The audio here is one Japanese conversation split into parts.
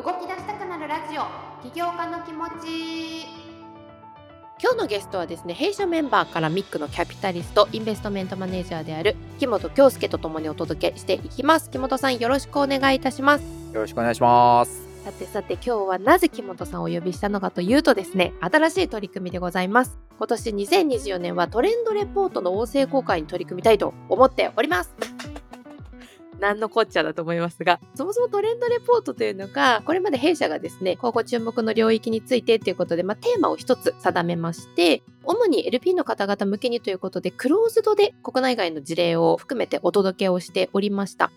動き出したくなるラジオ。起業家の気持ち。今日のゲストはですね弊社メンバーからミックのキャピタリストインベストメントマネージャーである木本京介とともにお届けしていきます。木本さんよろしくお願いいたします。よろしくお願いします。さてさて今日はなぜ木本さんをお呼びしたのかというとですね新しい取り組みでございます。今年2024年はトレンドレポートの音声公開に取り組みたいと思っております何のこっちゃだと思いますが、そもそもトレンドレポートというのが、これまで弊社がですね、今後注目の領域についてということで、まあ、テーマを一つ定めまして、主に LP の方々向けにということで、クローズドで国内外の事例を含めてお届けをしておりました。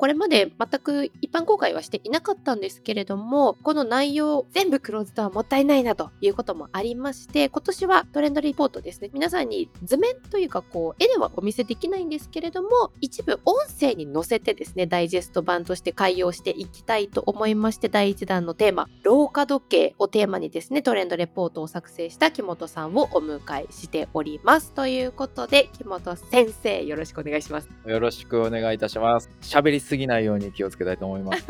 これまで全く一般公開はしていなかったんですけれども、この内容全部クローズドはもったいないなということもありまして、今年はトレンドリポートですね、皆さんに図面というかこう、絵ではお見せできないんですけれども、一部音声に載せてですね、ダイジェスト版として開用していきたいと思いまして、第1弾のテーマ、老化時計をテーマにですね、トレンドレポートを作成した木本さんをお迎えしております。ということで、木本先生、よろしくお願いします。よろしくお願いいたします。喋りすぎないように気をつけたいと思います。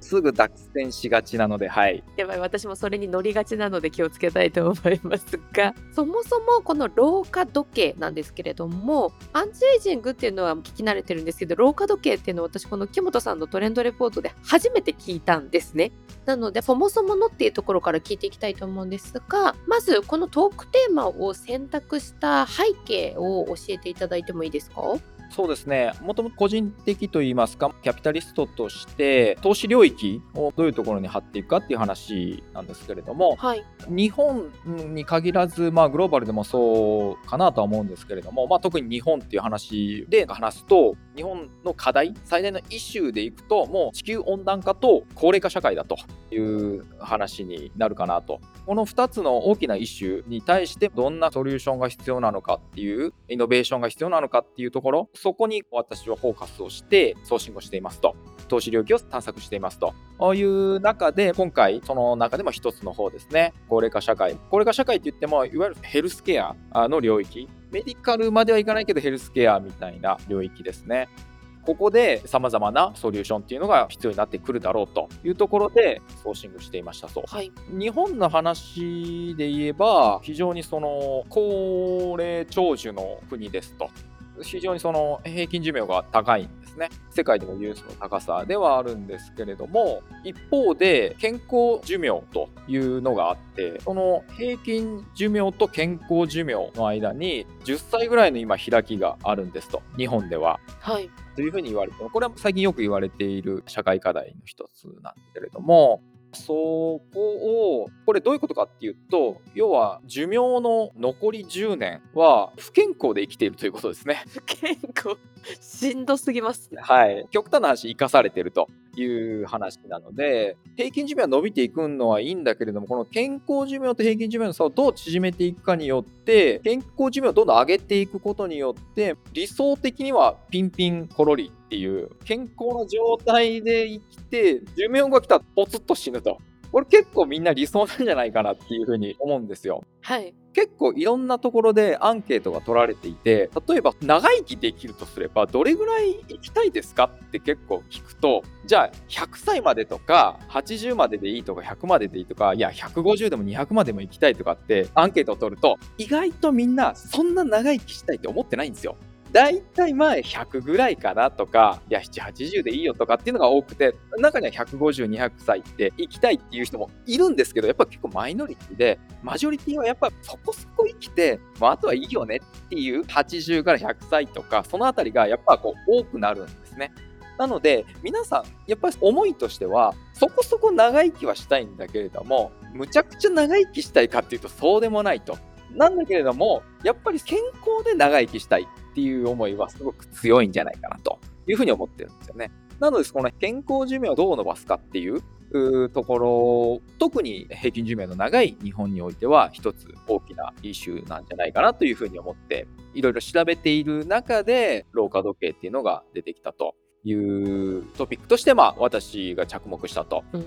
すぐ脱線しがちなので、はい。やばい、私もそれに乗りがちなので気をつけたいと思いますが、そもそもこの老化時計なんですけれども、アンチエイジングっていうのは聞き慣れてるんですけど、老化時計っていうのは私この木本さんのトレンドレポートで初めて聞いたんですね。なので、そもそものっていうところから聞いていきたいと思うんですが、まずこのトークテーマを選択した背景を教えていただいてもいいですか？そうですね。もともと個人的といいますか、キャピタリストとして、投資領域をどういうところに張っていくかっていう話なんですけれども、はい、日本に限らず、まあ、グローバルでもそうかなとは思うんですけれども、まあ、特に日本っていう話で話すと、日本の課題、最大のイシューでいくと、もう地球温暖化と高齢化社会だという話になるかなと。この2つの大きなイシューに対してどんなソリューションが必要なのかっていう、イノベーションが必要なのかっていうところ、そこに私はフォーカスをしてソーシングをしていますと。投資領域を探索していますという中で、今回、その中でも一つの方ですね、高齢化社会。高齢化社会って言っても、いわゆるヘルスケアの領域。メディカルまではいかないけど、ヘルスケアみたいな領域ですね。ここで様々なソリューションっていうのが必要になってくるだろうというところでソーシングしていましたそう。はい、日本の話で言えば非常にその高齢長寿の国ですと。非常にその平均寿命が高いんですね。世界でも有数の高さではあるんですけれども、一方で健康寿命というのがあって、その平均寿命と健康寿命の間に10歳ぐらいの今開きがあるんですと、日本では。はい。というふうに言われてこれは最近よく言われている社会課題の一つなんですけれども、そこを、これどういうことかっていうと、要は寿命の残り10年は不健康で生きているということですね。不健康 しんどすぎます。はい。極端な話、生かされてるという話なので、平均寿命は伸びていくのはいいんだけれども、この健康寿命と平均寿命の差をどう縮めていくかによって、健康寿命をどんどん上げていくことによって、理想的にはピンピンコロリっていう健康な状態で生きて、寿命が来たらポツッと死ぬと。これ結構みんな理想なんじゃないかなっていうふうに思うんですよ。はい。結構いろんなところでアンケートが取られていて、例えば長生きできるとすればどれぐらい生きたいですかって結構聞くと、じゃあ100歳までとか80まででいいとか100まででいいとか、いや150でも200までも生きたいとかってアンケートを取ると、意外とみんなそんな長生きしたいって思ってないんですよ。大体前100ぐらいかなとか、いや、7、80でいいよとかっていうのが多くて、中には150、200歳って行きたいっていう人もいるんですけど、やっぱ結構マイノリティで、マジョリティはやっぱそこそこ生きて、まあ、あとはいいよねっていう80から100歳とか、そのあたりがやっぱこう多くなるんですね。なので、皆さん、やっぱり思いとしては、そこそこ長生きはしたいんだけれども、むちゃくちゃ長生きしたいかっていうとそうでもないと。なんだけれども、やっぱり健康で長生きしたいっていう思いはすごく強いんじゃないかなというふうに思ってるんですよね。なので、この健康寿命をどう伸ばすかっていうところ、特に平均寿命の長い日本においては、一つ大きなイシューなんじゃないかなというふうに思って、いろいろ調べている中で、老化時計っていうのが出てきたというトピックとして、まあ、私が着目したと。や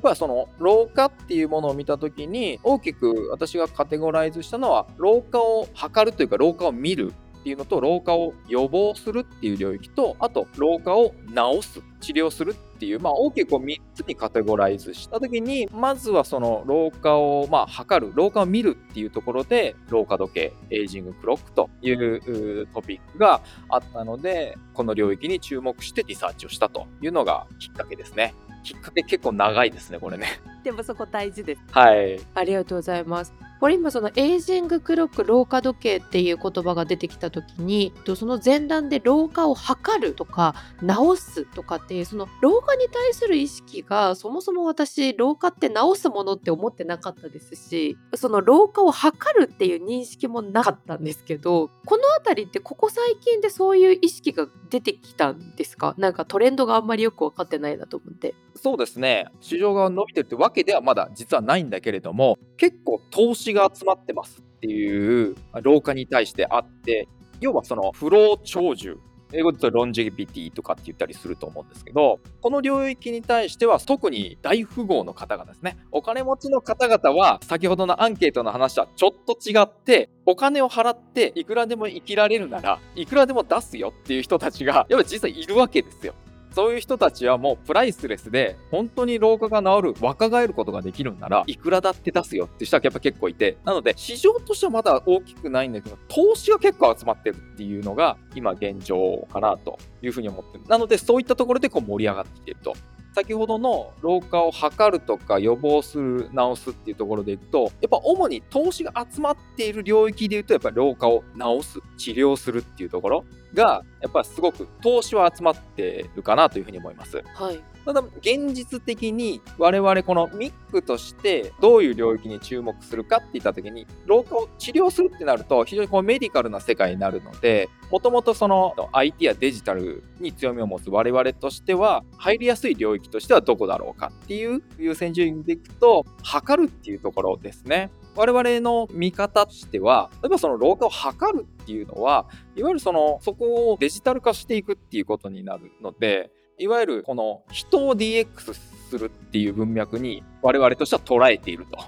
っぱりその老化っていうものを見たときに大きく私がカテゴライズしたのは老化を測るというか老化を見るっていうのと老化を予防するっていう領域とあと老化を治す治療するっていう、まあ、大きくこう3つにカテゴライズした時にまずはその老化をまあ測る老化を見るっていうところで老化時計エイジングクロックというトピックがあったのでこの領域に注目してリサーチをしたというのがきっかけですね。きっかけ結構長いですねこれね。でもそこ大事です。はい。ありがとうございます。これ今そのエイジングクロック老化時計っていう言葉が出てきた時にとその前段で老化を測るとか治すとかっていうその老化に対する意識がそもそも私老化って治すものって思ってなかったですしその老化を測るっていう認識もなかったんですけどこの辺りってここ最近でそういう意識が出てきたんですか？なんかトレンドがあんまりよく分かってないなと思って。そうですね市場が伸びてるってわけではまだ実はないんだけれども結構投資が集まってますっていう老化に対してあって要はその不老長寿英語で言うとロンジェビティとかって言ったりすると思うんですけどこの領域に対しては特に大富豪の方々ですね。お金持ちの方々は先ほどのアンケートの話とはちょっと違ってお金を払っていくらでも生きられるならいくらでも出すよっていう人たちがやっぱ実際いるわけですよ。そういう人たちはもうプライスレスで本当に老化が治る若返ることができるんならいくらだって出すよって人はやっぱ結構いて。なので市場としてはまだ大きくないんだけど投資が結構集まってるっていうのが今現状かなというふうに思ってる。なのでそういったところでこう盛り上がってきてると。先ほどの老化を測るとか予防する治すっていうところでいくとやっぱ主に投資が集まっている領域でいうとやっぱ老化を治す治療するっていうところがやっぱすごく投資は集まってるかなというふうに思います。はいただ現実的に我々このミックとしてどういう領域に注目するかって言った時に老化を治療するってなると非常にこうメディカルな世界になるのでもともとその IT やデジタルに強みを持つ我々としては入りやすい領域としてはどこだろうかっていう優先順位でいくと測るっていうところですね。我々の見方としては例えばその老化を測るっていうのはいわゆるそのそこをデジタル化していくっていうことになるのでいわゆるこの人を DX するっていう文脈に我々としては捉えていると。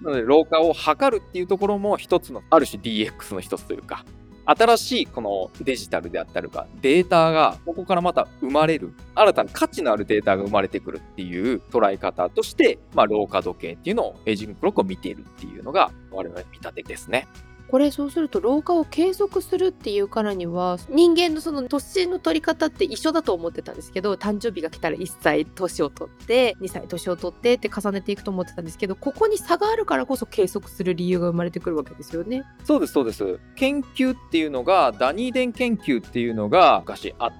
なので老化を測るっていうところも一つのある種 DX の一つというか新しいこのデジタルであったりとかデータがここからまた生まれる新たな価値のあるデータが生まれてくるっていう捉え方として、まあ、老化時計っていうのをエイジングクロックを見ているっていうのが我々の見立てですね。これそうすると老化を継続するっていうからには人間のその年の取り方って一緒だと思ってたんですけど誕生日が来たら1歳年を取って2歳年を取ってって重ねていくと思ってたんですけどここに差があるからこそ計測する理由が生まれてくるわけですよね。そうですそうです研究っていうのがダニーデン研究っていうのが昔あっ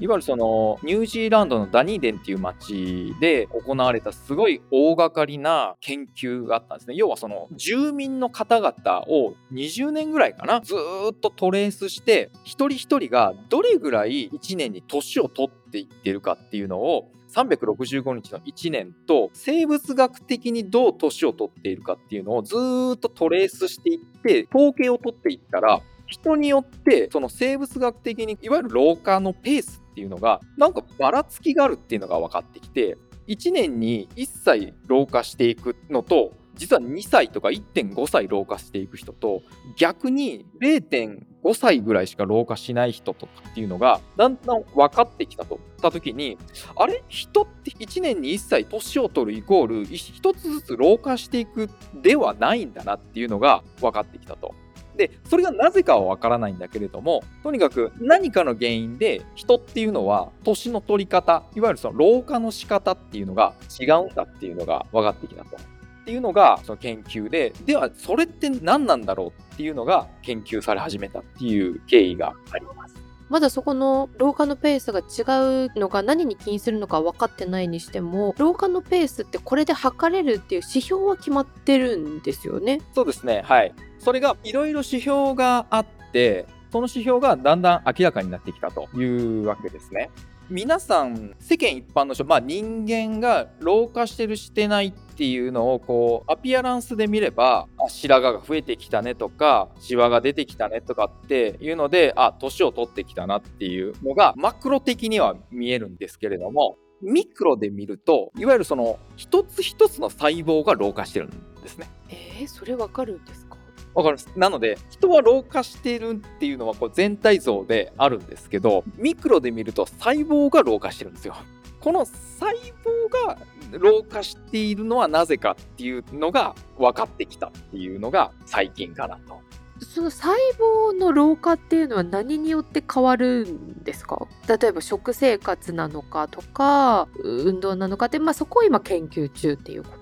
いわゆるそのニュージーランドのダニーデンっていう町で行われたすごい大掛かりな研究があったんですね。要はその住民の方々を20年ぐらいかなずーっとトレースして一人一人がどれぐらい1年に年を取っていってるかっていうのを365日の1年と生物学的にどう年を取っているかっていうのをずーっとトレースしていって統計を取っていったら人によってその生物学的にいわゆる老化のペースっていうのがなんかばらつきがあるっていうのが分かってきて1年に1歳老化していくのと実は2歳とか1.5歳老化していく人と逆に0.5歳ぐらいしか老化しない人とかっていうのがだんだん分かってきたとった時にあれ？人って1年に1歳年を取るイコール1つずつ老化していくではないんだなっていうのが分かってきたと。でそれがなぜかはわからないんだけれどもとにかく何かの原因で人っていうのは年の取り方いわゆるその老化の仕方っていうのが違うんだっていうのが分かってきたと。っていうのがその研究でではそれって何なんだろうっていうのが研究され始めたっていう経緯があります。まだそこの老化のペースが違うのが何に起因するのか分かってないにしても老化のペースってこれで測れるっていう指標は決まってるんですよね。そうですねはいそれがいろいろ指標があってその指標がだんだん明らかになってきたというわけですね。皆さん世間一般の人、まあ、人間が老化してるしてないっていうのをこうアピアランスで見れば白髪が増えてきたねとかシワが出てきたねとかっていうのであ年を取ってきたなっていうのがマクロ的には見えるんですけれどもミクロで見るといわゆるその一つ一つの細胞が老化してるんですね。えー、それ分かるんですわかります。なので、人は老化しているっていうのはこう全体像であるんですけど、ミクロで見ると細胞が老化してるんですよ。この細胞が老化しているのはなぜかっていうのが分かってきたっていうのが最近かなと。その細胞の老化っていうのは何によって変わるんですか？例えば食生活なのかとか運動なのかって、まあ、そこを今研究中っていうこと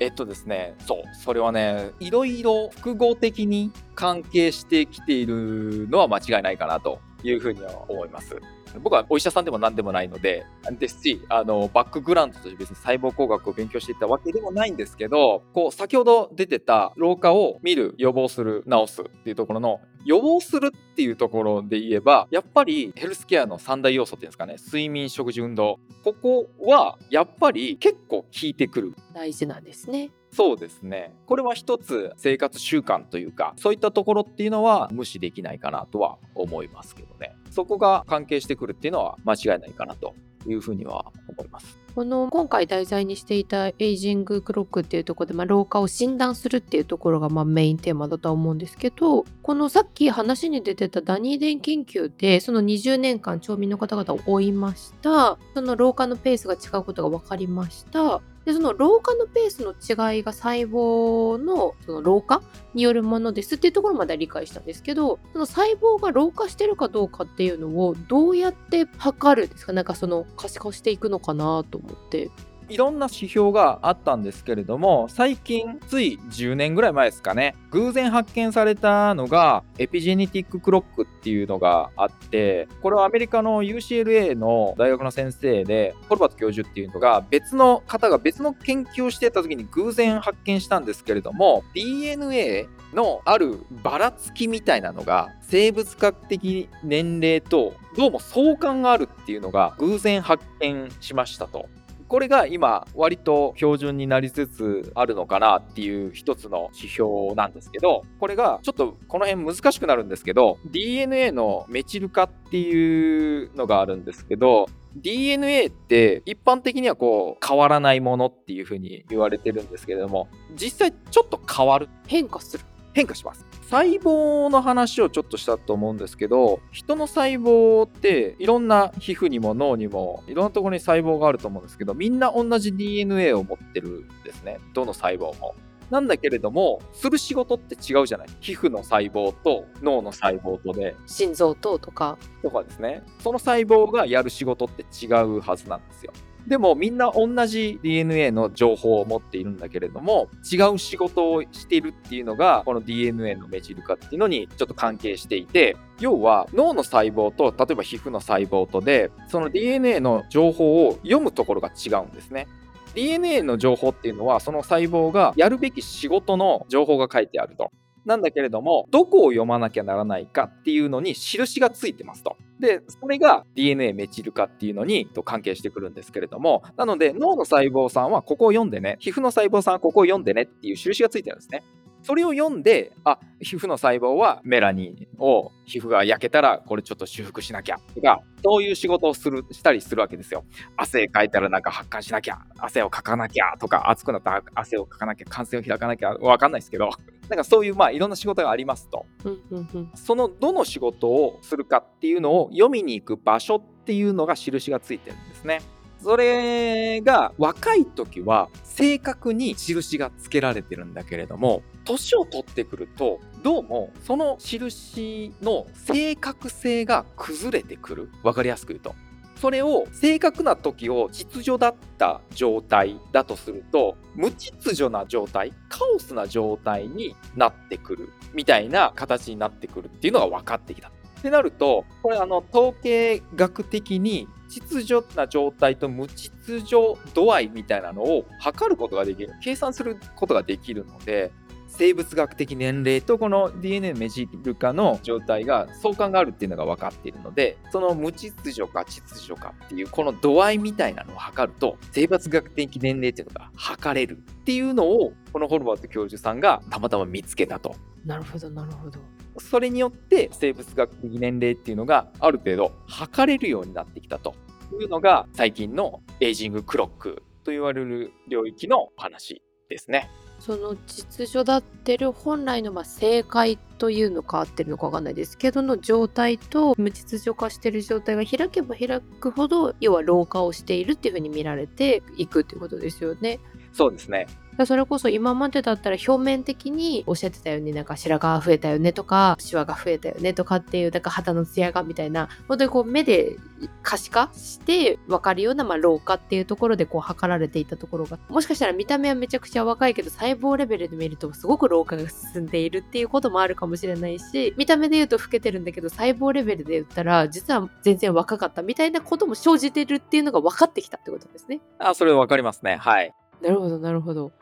えっとですね、そう、それはね、いろいろ複合的に関係してきているのは間違いないかなというふうには思います。僕はお医者さんでも何でもないので、ですし、あの、バックグラウンドとして別に細胞工学を勉強していたわけでもないんですけど、こう、先ほど出てた老化を見る、予防する、治すっていうところの、予防するっていうところで言えば、やっぱりヘルスケアの三大要素っていうんですかね、睡眠、食事、運動。ここは、やっぱり結構効いてくる。大事なんですね。そうですね。これは一つ生活習慣というか、そういったところっていうのは無視できないかなとは思いますけどね。そこが関係してくるっていうのは間違いないかなというふうには思います。この今回題材にしていたエイジングクロックっていうところで、まあ、老化を診断するっていうところがまあメインテーマだとは思うんですけどこのさっき話に出てたダニーデン研究でその20年間町民の方々を追いましたその老化のペースが違うことが分かりましたでその老化のペースの違いが細胞のその老化によるものですっていうところまでは理解したんですけどその細胞が老化してるかどうかっていうのをどうやって測るんですか？なんかその可視化していくのかなと思って。いろんな指標があったんですけれども最近つい10年ぐらい前ですかね偶然発見されたのがエピジェネティッククロックっていうのがあってこれはアメリカの UCLA の大学の先生でホルバート教授っていうのが別の方が別の研究をしてた時に偶然発見したんですけれども DNA のあるばらつきみたいなのが生物学的年齢とどうも相関があるっていうのが偶然発見しましたと。これが今割と標準になりつつあるのかなっていう一つの指標なんですけどこれがちょっとこの辺難しくなるんですけど DNA のメチル化っていうのがあるんですけど DNA って一般的にはこう変わらないものっていうふうに言われてるんですけれども実際ちょっと変わる変化する変化します。細胞の話をちょっとしたと思うんですけど人の細胞っていろんな皮膚にも脳にもいろんなところに細胞があると思うんですけどみんな同じ DNA を持ってるんですね。どの細胞も。なんだけれどもする仕事って違うじゃない。皮膚の細胞と脳の細胞とで。心臓ととか。とかですね。その細胞がやる仕事って違うはずなんですよ。でもみんな同じ DNA の情報を持っているんだけれども違う仕事をしているっていうのがこの DNA のメチル化っていうのにちょっと関係していて要は脳の細胞と例えば皮膚の細胞とでその DNA の情報を読むところが違うんですね。DNA の情報っていうのはその細胞がやるべき仕事の情報が書いてあると。なんだけれども、どこを読まなきゃならないかっていうのに印がついてますと。で、それが DNA メチル化っていうのにと関係してくるんですけれども、なので脳の細胞さんはここを読んでね、皮膚の細胞さんはここを読んでねっていう印がついてるんですね。それを読んで、あ、皮膚の細胞はメラニンを皮膚が焼けたらこれちょっと修復しなきゃとか、そういう仕事をする、したりするわけですよ。汗かいたらなんか発汗しなきゃ、汗をかかなきゃとか、暑くなったら汗をかかなきゃ、汗腺を開かなきゃ、わかんないですけど、なんかそういうまあいろんな仕事がありますと。うんうんうんそのどの仕事をするかっていうのを読みに行く場所っていうのが印がついてるんですね。それが若い時は正確に印がつけられてるんだけれども年を取ってくるとどうもその印の正確性が崩れてくる分かりやすく言うとそれを正確な時を秩序だった状態だとすると無秩序な状態カオスな状態になってくるみたいな形になってくるっていうのが分かってきた。ってなるとこれあの統計学的に秩序な状態と無秩序度合いみたいなのを測ることができる計算することができるので生物学的年齢とこの DNA メジル化の状態が相関があるっていうのが分かっているのでその無秩序か秩序かっていうこの度合いみたいなのを測ると生物学的年齢っていうのが測れるっていうのをこのホルバート教授さんがたまたま見つけたと。なるほどなるほどそれによって生物学的年齢っていうのがある程度測れるようになってきたというのが最近のエイジングクロックと言われる領域のお話ですね。その秩序だってる本来のまあ正解というのか合ってるのか分かんないですけどの状態と無秩序化してる状態が開けば開くほど要は老化をしているっていうふうに見られていくっていうことですよね。そうですね。それこそ今までだったら表面的におっしゃってたようになんか白髪が増えたよねとかシワが増えたよねとかっていうなんか肌のツヤがみたいな本当にこう目で可視化して分かるようなまあ老化っていうところでこう測られていたところがもしかしたら見た目はめちゃくちゃ若いけど細胞レベルで見るとすごく老化が進んでいるっていうこともあるかもしれないし見た目で言うと老けてるんだけど細胞レベルで言ったら実は全然若かったみたいなことも生じてるっていうのが分かってきたってことですね。あ、それわかりますね。はい。なるほどなるほど。